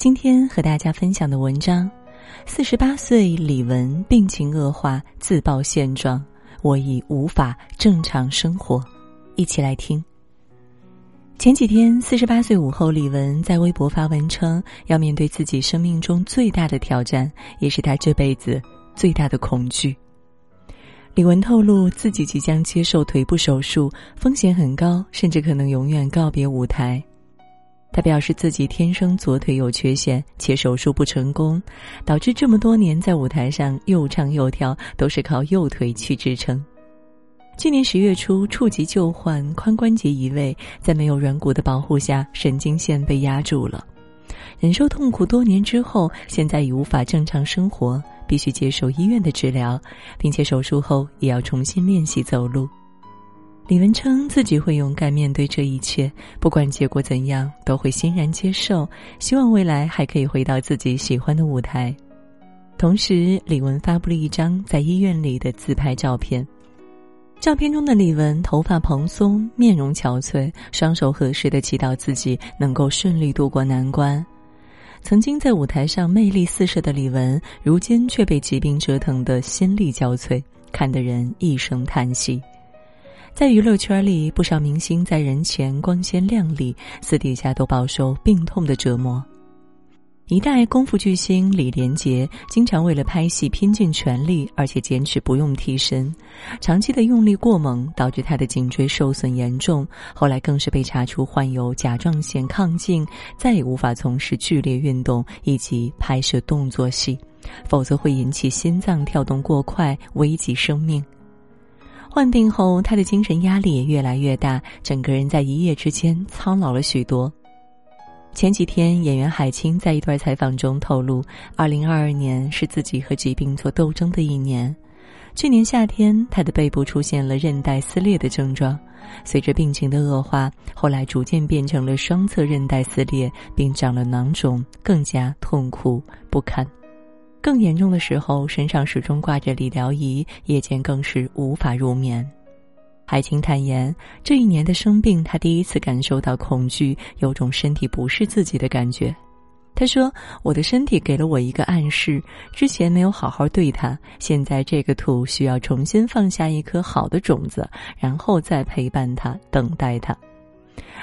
今天和大家分享的文章：四十八岁李文病情恶化，自曝现状，我已无法正常生活。一起来听。前几天，四十八岁午后李文在微博发文称，要面对自己生命中最大的挑战，也是他这辈子最大的恐惧。李文透露，自己即将接受腿部手术，风险很高，甚至可能永远告别舞台。他表示自己天生左腿有缺陷，且手术不成功，导致这么多年在舞台上又唱又跳都是靠右腿去支撑。去年十月初，触及旧患，髋关节移位，在没有软骨的保护下，神经线被压住了，忍受痛苦多年之后，现在已无法正常生活。必须接受医院的治疗，并且手术后也要重新练习走路。李文称自己会勇敢面对这一切，不管结果怎样，都会欣然接受。希望未来还可以回到自己喜欢的舞台。同时，李文发布了一张在医院里的自拍照片。照片中的李文头发蓬松，面容憔悴，双手合十的祈祷自己能够顺利度过难关。曾经在舞台上魅力四射的李玟，如今却被疾病折腾得心力交瘁，看得人一声叹息。在娱乐圈里，不少明星在人前光鲜亮丽，私底下都饱受病痛的折磨。一代功夫巨星李连杰经常为了拍戏拼尽全力，而且坚持不用替身。长期的用力过猛，导致他的颈椎受损严重。后来更是被查出患有甲状腺亢进，再也无法从事剧烈运动以及拍摄动作戏，否则会引起心脏跳动过快，危及生命。患病后，他的精神压力也越来越大，整个人在一夜之间苍老了许多。前几天，演员海清在一段采访中透露，二零二二年是自己和疾病做斗争的一年。去年夏天，他的背部出现了韧带撕裂的症状，随着病情的恶化，后来逐渐变成了双侧韧带撕裂，并长了囊肿，更加痛苦不堪。更严重的时候，身上始终挂着理疗仪，夜间更是无法入眠。海清坦言，这一年的生病，他第一次感受到恐惧，有种身体不是自己的感觉。他说：“我的身体给了我一个暗示，之前没有好好对他，现在这个土需要重新放下一颗好的种子，然后再陪伴他，等待他。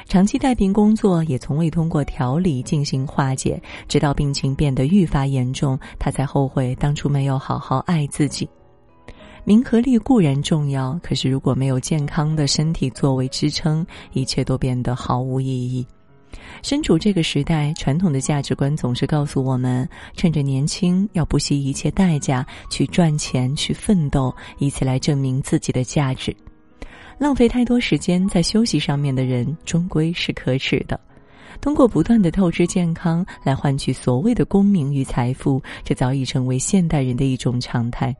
长期带病工作，也从未通过调理进行化解，直到病情变得愈发严重，他才后悔当初没有好好爱自己。”名和利固然重要，可是如果没有健康的身体作为支撑，一切都变得毫无意义。身处这个时代，传统的价值观总是告诉我们：趁着年轻，要不惜一切代价去赚钱、去奋斗，以此来证明自己的价值。浪费太多时间在休息上面的人，终归是可耻的。通过不断的透支健康来换取所谓的功名与财富，这早已成为现代人的一种常态。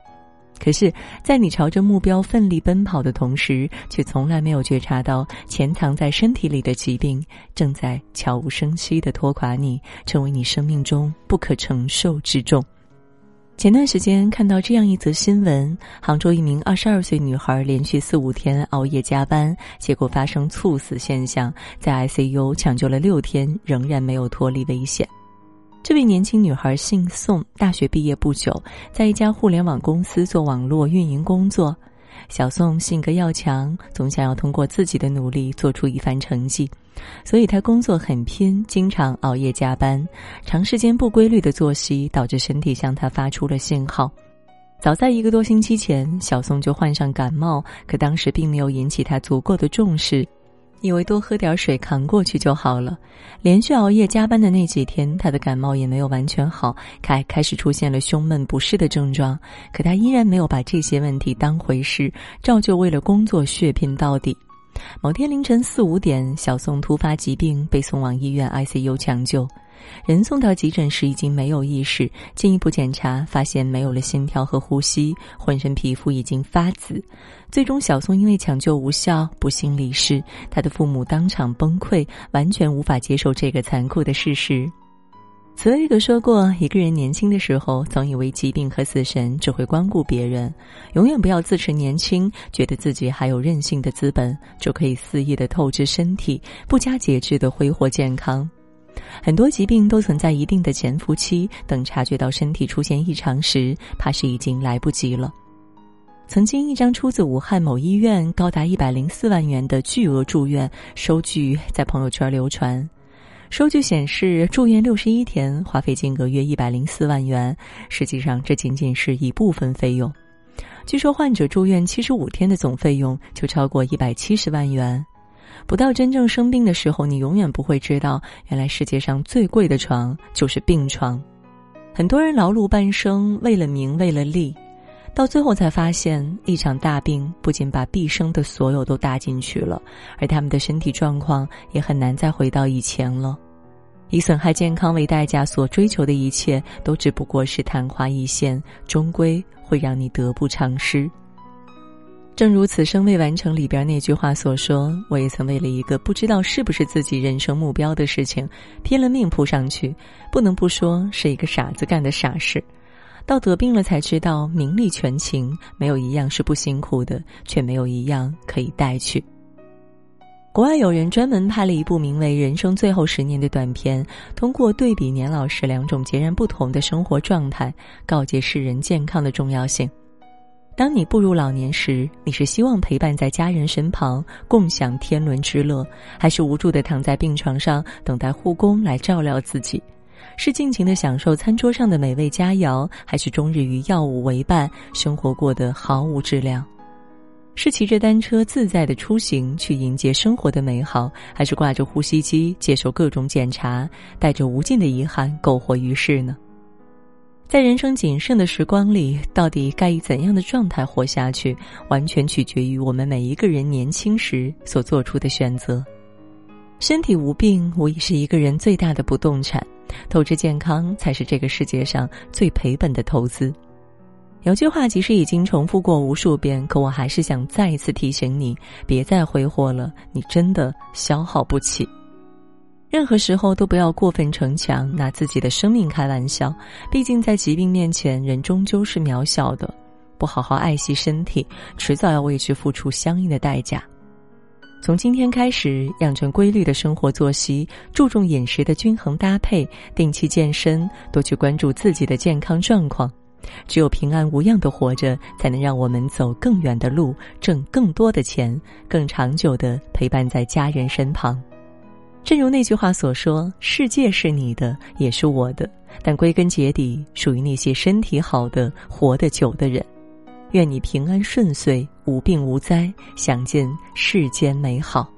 可是，在你朝着目标奋力奔跑的同时，却从来没有觉察到潜藏在身体里的疾病正在悄无声息的拖垮你，成为你生命中不可承受之重。前段时间看到这样一则新闻：杭州一名二十二岁女孩连续四五天熬夜加班，结果发生猝死现象，在 ICU 抢救了六天，仍然没有脱离危险。这位年轻女孩姓宋，大学毕业不久，在一家互联网公司做网络运营工作。小宋性格要强，总想要通过自己的努力做出一番成绩，所以他工作很拼，经常熬夜加班。长时间不规律的作息，导致身体向他发出了信号。早在一个多星期前，小宋就患上感冒，可当时并没有引起他足够的重视。以为多喝点水扛过去就好了。连续熬夜加班的那几天，他的感冒也没有完全好，开开始出现了胸闷不适的症状。可他依然没有把这些问题当回事，照旧为了工作血拼到底。某天凌晨四五点，小宋突发疾病被送往医院 ICU 抢救。人送到急诊时已经没有意识，进一步检查发现没有了心跳和呼吸，浑身皮肤已经发紫。最终，小宋因为抢救无效不幸离世。他的父母当场崩溃，完全无法接受这个残酷的事实。茨威格说过：“一个人年轻的时候，总以为疾病和死神只会光顾别人，永远不要自持年轻，觉得自己还有任性的资本，就可以肆意的透支身体，不加节制的挥霍健康。”很多疾病都存在一定的潜伏期，等察觉到身体出现异常时，怕是已经来不及了。曾经一张出自武汉某医院高达一百零四万元的巨额住院收据在朋友圈流传，收据显示住院六十一天，花费金额约一百零四万元。实际上，这仅仅是一部分费用。据说患者住院七十五天的总费用就超过一百七十万元。不到真正生病的时候，你永远不会知道，原来世界上最贵的床就是病床。很多人劳碌半生，为了名，为了利，到最后才发现，一场大病不仅把毕生的所有都搭进去了，而他们的身体状况也很难再回到以前了。以损害健康为代价所追求的一切，都只不过是昙花一现，终归会让你得不偿失。正如《此生未完成》里边那句话所说，我也曾为了一个不知道是不是自己人生目标的事情，拼了命扑上去。不能不说是一个傻子干的傻事。到得病了才知道，名利权情没有一样是不辛苦的，却没有一样可以带去。国外有人专门拍了一部名为《人生最后十年》的短片，通过对比年老时两种截然不同的生活状态，告诫世人健康的重要性。当你步入老年时，你是希望陪伴在家人身旁，共享天伦之乐，还是无助的躺在病床上等待护工来照料自己？是尽情的享受餐桌上的美味佳肴，还是终日与药物为伴，生活过得毫无质量？是骑着单车自在的出行去迎接生活的美好，还是挂着呼吸机接受各种检查，带着无尽的遗憾苟活于世呢？在人生仅剩的时光里，到底该以怎样的状态活下去，完全取决于我们每一个人年轻时所做出的选择。身体无病，无疑是一个人最大的不动产。透支健康，才是这个世界上最赔本的投资。有句话，即使已经重复过无数遍，可我还是想再一次提醒你：别再挥霍了，你真的消耗不起。任何时候都不要过分逞强，拿自己的生命开玩笑。毕竟在疾病面前，人终究是渺小的。不好好爱惜身体，迟早要为之付出相应的代价。从今天开始，养成规律的生活作息，注重饮食的均衡搭配，定期健身，多去关注自己的健康状况。只有平安无恙的活着，才能让我们走更远的路，挣更多的钱，更长久的陪伴在家人身旁。正如那句话所说：“世界是你的，也是我的，但归根结底，属于那些身体好的、活得久的人。”愿你平安顺遂，无病无灾，享尽世间美好。